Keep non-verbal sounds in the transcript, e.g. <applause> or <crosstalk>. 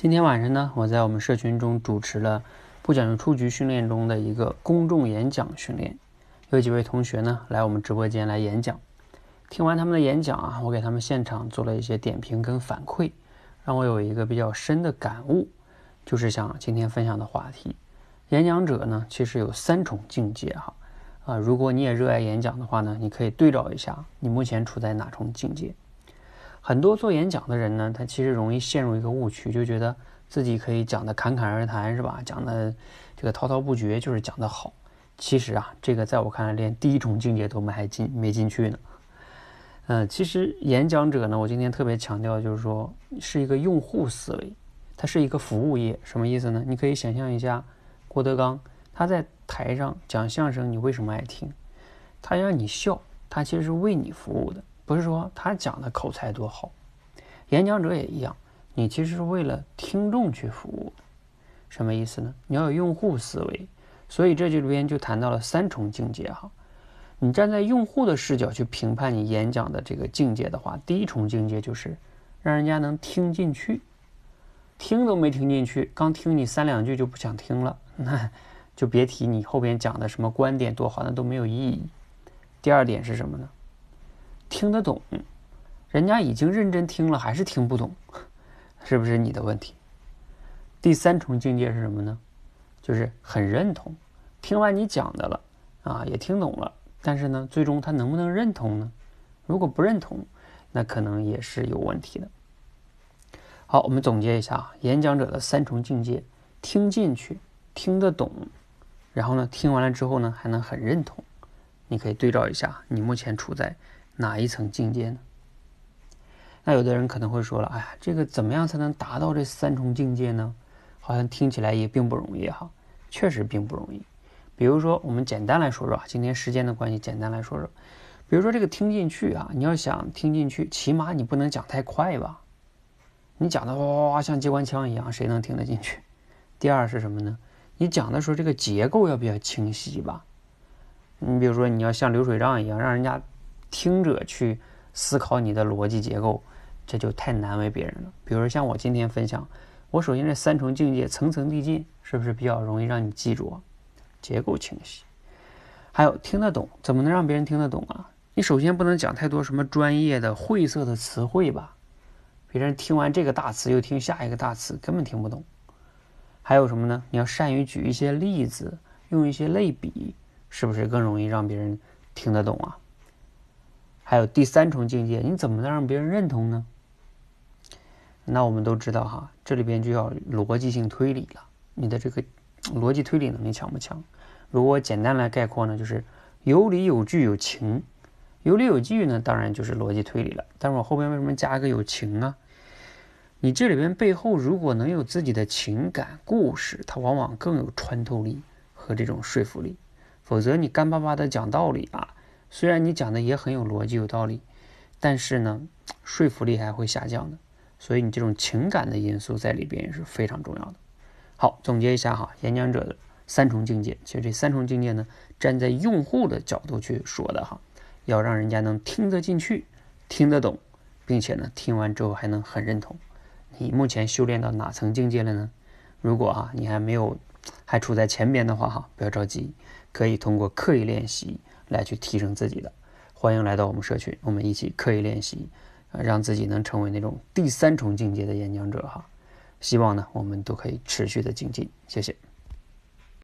今天晚上呢，我在我们社群中主持了不讲究出局训练中的一个公众演讲训练，有几位同学呢来我们直播间来演讲。听完他们的演讲啊，我给他们现场做了一些点评跟反馈，让我有一个比较深的感悟，就是想今天分享的话题。演讲者呢，其实有三重境界哈啊，如果你也热爱演讲的话呢，你可以对照一下你目前处在哪重境界。很多做演讲的人呢，他其实容易陷入一个误区，就觉得自己可以讲的侃侃而谈，是吧？讲的这个滔滔不绝，就是讲的好。其实啊，这个在我看来，连第一重境界都没还进没进去呢。嗯，其实演讲者呢，我今天特别强调，就是说是一个用户思维，它是一个服务业。什么意思呢？你可以想象一下，郭德纲他在台上讲相声，你为什么爱听？他让你笑，他其实是为你服务的。不是说他讲的口才多好，演讲者也一样，你其实是为了听众去服务。什么意思呢？你要有用户思维，所以这句里边就谈到了三重境界哈。你站在用户的视角去评判你演讲的这个境界的话，第一重境界就是让人家能听进去，听都没听进去，刚听你三两句就不想听了，那 <laughs> 就别提你后边讲的什么观点多好，那都没有意义。第二点是什么呢？听得懂，人家已经认真听了，还是听不懂，<laughs> 是不是你的问题？第三重境界是什么呢？就是很认同，听完你讲的了，啊，也听懂了，但是呢，最终他能不能认同呢？如果不认同，那可能也是有问题的。好，我们总结一下啊，演讲者的三重境界：听进去，听得懂，然后呢，听完了之后呢，还能很认同。你可以对照一下，你目前处在。哪一层境界呢？那有的人可能会说了：“哎呀，这个怎么样才能达到这三重境界呢？好像听起来也并不容易哈。确实并不容易。比如说，我们简单来说说啊，今天时间的关系，简单来说说。比如说这个听进去啊，你要想听进去，起码你不能讲太快吧？你讲的哇哇哇像机关枪一样，谁能听得进去？第二是什么呢？你讲的时候这个结构要比较清晰吧？你比如说你要像流水账一样，让人家。听者去思考你的逻辑结构，这就太难为别人了。比如像我今天分享，我首先这三重境界层层递进，是不是比较容易让你记住啊？结构清晰，还有听得懂，怎么能让别人听得懂啊？你首先不能讲太多什么专业的晦涩的词汇吧，别人听完这个大词又听下一个大词，根本听不懂。还有什么呢？你要善于举一些例子，用一些类比，是不是更容易让别人听得懂啊？还有第三重境界，你怎么能让别人认同呢？那我们都知道哈，这里边就要逻辑性推理了。你的这个逻辑推理能力强不强？如果简单来概括呢，就是有理有据有情。有理有据呢，当然就是逻辑推理了。但是我后边为什么加一个有情呢？你这里边背后如果能有自己的情感故事，它往往更有穿透力和这种说服力。否则你干巴巴的讲道理啊。虽然你讲的也很有逻辑、有道理，但是呢，说服力还会下降的。所以你这种情感的因素在里边也是非常重要的。好，总结一下哈，演讲者的三重境界，其实这三重境界呢，站在用户的角度去说的哈，要让人家能听得进去、听得懂，并且呢，听完之后还能很认同。你目前修炼到哪层境界了呢？如果啊你还没有，还处在前边的话哈，不要着急，可以通过刻意练习。来去提升自己的，欢迎来到我们社群，我们一起刻意练习，让自己能成为那种第三重境界的演讲者哈。希望呢，我们都可以持续的精进，谢谢。